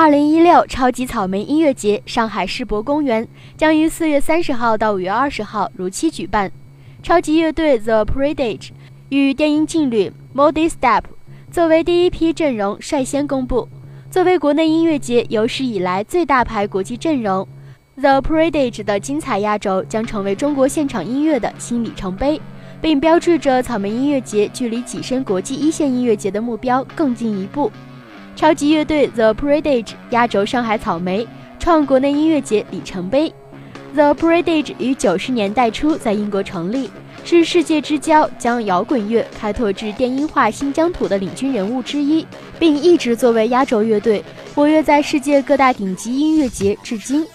二零一六超级草莓音乐节上海世博公园将于四月三十号到五月二十号如期举办。超级乐队 The Prodigy 与电音劲旅 Modi Step 作为第一批阵容率先公布。作为国内音乐节有史以来最大牌国际阵容，The Prodigy 的精彩压轴将成为中国现场音乐的新里程碑，并标志着草莓音乐节距离跻身国际一线音乐节的目标更进一步。超级乐队 The Prodigy 压轴上海草莓，创国内音乐节里程碑。The Prodigy 于九十年代初在英国成立，是世界之交将摇滚乐开拓至电音化新疆土的领军人物之一，并一直作为压轴乐队活跃在世界各大顶级音乐节至今。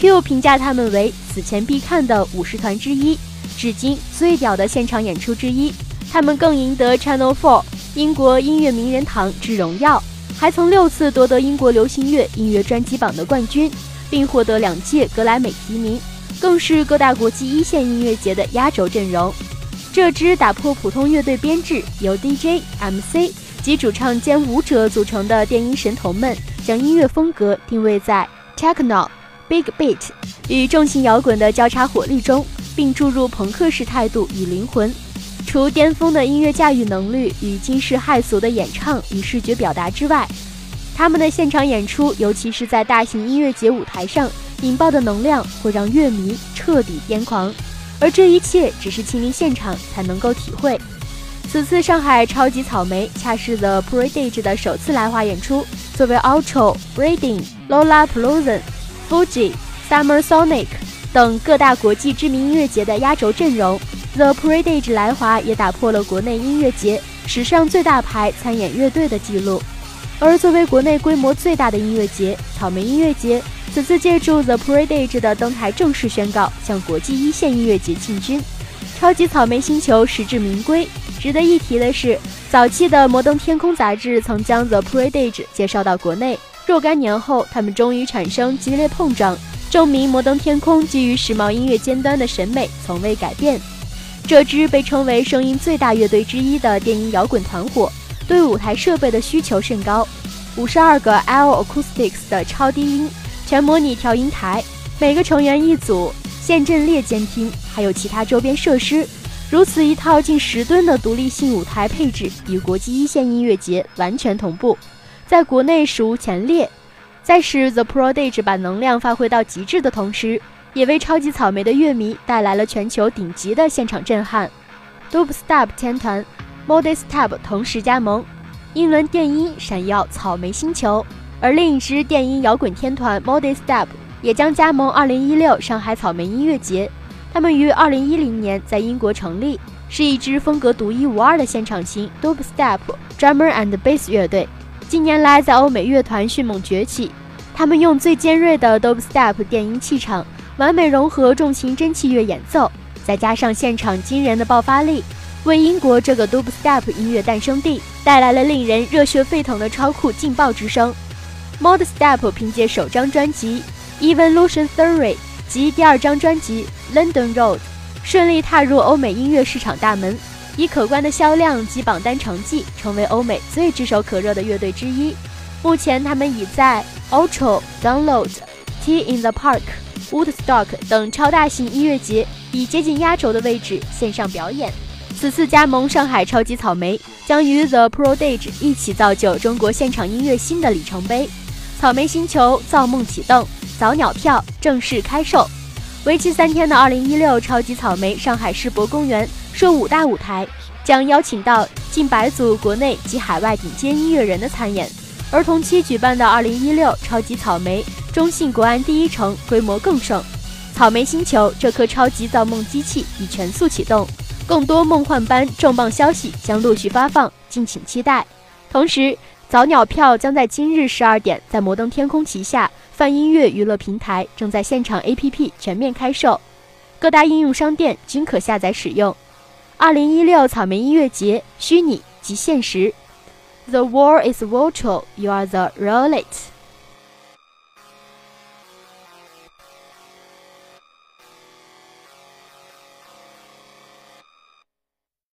Q 评价他们为死前必看的五十团之一，至今最屌的现场演出之一。他们更赢得 Channel Four 英国音乐名人堂之荣耀。还曾六次夺得英国流行乐音乐专辑榜的冠军，并获得两届格莱美提名，更是各大国际一线音乐节的压轴阵容。这支打破普通乐队编制，由 DJ、MC 及主唱兼舞者组成的电音神童们，将音乐风格定位在 techno、big beat 与重型摇滚的交叉火力中，并注入朋克式态度与灵魂。除巅峰的音乐驾驭能力与惊世骇俗的演唱与视觉表达之外，他们的现场演出，尤其是在大型音乐节舞台上引爆的能量，会让乐迷彻底癫狂。而这一切只是亲临现场才能够体会。此次上海超级草莓恰是 The Prodigy 的首次来华演出，作为 Ultra、Reading、Lola p l o s o n Fuji、Summer Sonic 等各大国际知名音乐节的压轴阵容。The Prodigy 来华也打破了国内音乐节史上最大牌参演乐队的记录，而作为国内规模最大的音乐节——草莓音乐节，此次借助 The Prodigy 的登台，正式宣告向国际一线音乐节进军。超级草莓星球实至名归。值得一提的是，早期的《摩登天空》杂志曾将 The Prodigy 介绍到国内，若干年后，他们终于产生激烈碰撞，证明《摩登天空》基于时髦音乐尖端的审美从未改变。这支被称为声音最大乐队之一的电音摇滚团伙，对舞台设备的需求甚高。五十二个 L Acoustics 的超低音全模拟调音台，每个成员一组现阵列监听，还有其他周边设施。如此一套近十吨的独立性舞台配置，与国际一线音乐节完全同步，在国内史无前列。在使 The Prodigy 把能量发挥到极致的同时。也为超级草莓的乐迷带来了全球顶级的现场震撼。Dubstep 天团 Modestep 同时加盟，英伦电音闪耀草莓星球，而另一支电音摇滚天团 Modestep 也将加盟2016上海草莓音乐节。他们于2010年在英国成立，是一支风格独一无二的现场型 Dubstep drummer and bass 乐队。近年来在欧美乐团迅猛崛起，他们用最尖锐的 Dubstep 电音气场。完美融合重型真气乐演奏，再加上现场惊人的爆发力，为英国这个 Dubstep 音乐诞生地带来了令人热血沸腾的超酷劲爆之声。Modstep 凭借首张专辑《Evolution Theory》及第二张专辑《London Road》，顺利踏入欧美音乐市场大门，以可观的销量及榜单成绩，成为欧美最炙手可热的乐队之一。目前，他们已在 Ultra、Download、T in the Park。Woodstock 等超大型音乐节以接近压轴的位置线上表演。此次加盟上海超级草莓，将与 The Prodigy 一起造就中国现场音乐新的里程碑。草莓星球造梦启动，早鸟票正式开售。为期三天的2016超级草莓上海世博公园设五大舞台，将邀请到近百组国内及海外顶尖音乐人的参演。而同期举办的2016超级草莓。中信国安第一城规模更盛，草莓星球这颗超级造梦机器已全速启动，更多梦幻般重磅消息将陆续发放，敬请期待。同时，早鸟票将在今日十二点在摩登天空旗下泛音乐娱乐平台正在现场 APP 全面开售，各大应用商店均可下载使用。二零一六草莓音乐节，虚拟及现实。The war is virtual, you are the it.